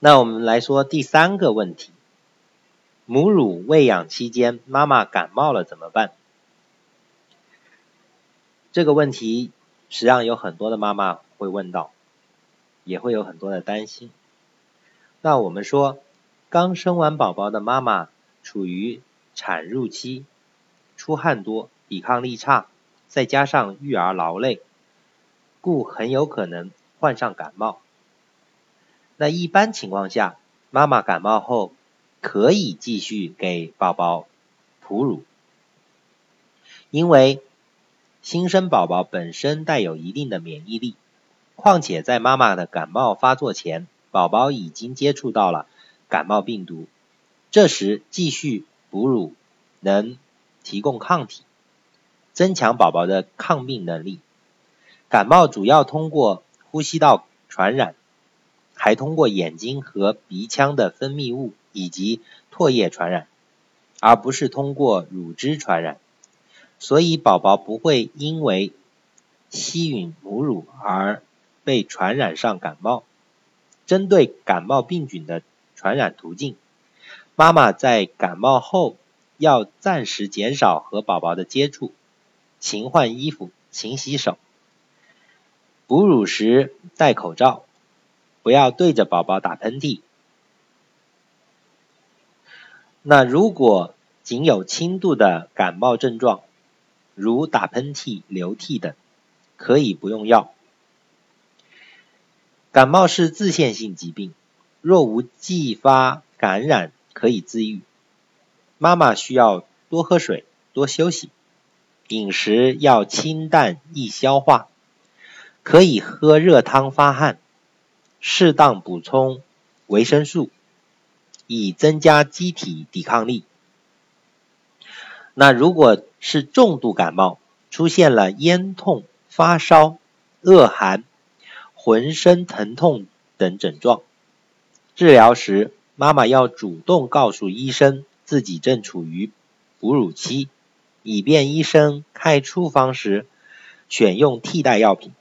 那我们来说第三个问题：母乳喂养期间，妈妈感冒了怎么办？这个问题实际上有很多的妈妈会问到，也会有很多的担心。那我们说，刚生完宝宝的妈妈处于产褥期，出汗多，抵抗力差，再加上育儿劳累，故很有可能患上感冒。那一般情况下，妈妈感冒后可以继续给宝宝哺乳，因为。新生宝宝本身带有一定的免疫力，况且在妈妈的感冒发作前，宝宝已经接触到了感冒病毒，这时继续哺乳能提供抗体，增强宝宝的抗病能力。感冒主要通过呼吸道传染，还通过眼睛和鼻腔的分泌物以及唾液传染，而不是通过乳汁传染。所以宝宝不会因为吸吮母乳而被传染上感冒。针对感冒病菌的传染途径，妈妈在感冒后要暂时减少和宝宝的接触，勤换衣服，勤洗手，哺乳时戴口罩，不要对着宝宝打喷嚏。那如果仅有轻度的感冒症状，如打喷嚏、流涕等，可以不用药。感冒是自限性疾病，若无继发感染，可以自愈。妈妈需要多喝水、多休息，饮食要清淡易消化，可以喝热汤发汗，适当补充维生素，以增加机体抵抗力。那如果是重度感冒，出现了咽痛、发烧、恶寒、浑身疼痛等症状，治疗时妈妈要主动告诉医生自己正处于哺乳期，以便医生开处方时选用替代药品，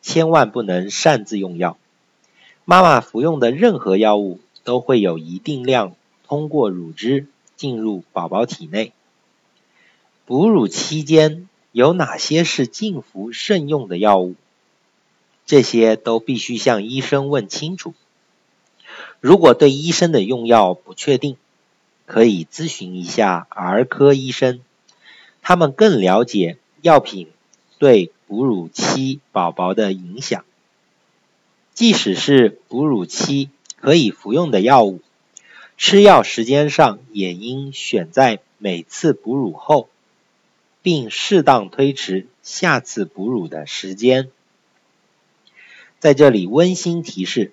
千万不能擅自用药。妈妈服用的任何药物都会有一定量通过乳汁进入宝宝体内。哺乳期间有哪些是禁服慎用的药物？这些都必须向医生问清楚。如果对医生的用药不确定，可以咨询一下儿科医生，他们更了解药品对哺乳期宝宝的影响。即使是哺乳期可以服用的药物，吃药时间上也应选在每次哺乳后。并适当推迟下次哺乳的时间。在这里温馨提示：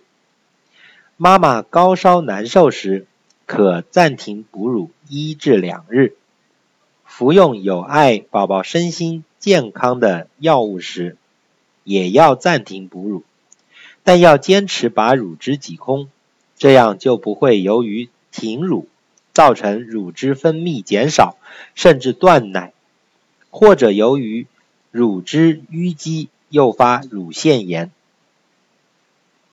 妈妈高烧难受时，可暂停哺乳一至两日；服用有碍宝宝身心健康的药物时，也要暂停哺乳，但要坚持把乳汁挤空，这样就不会由于停乳造成乳汁分泌减少，甚至断奶。或者由于乳汁淤积诱发乳腺炎。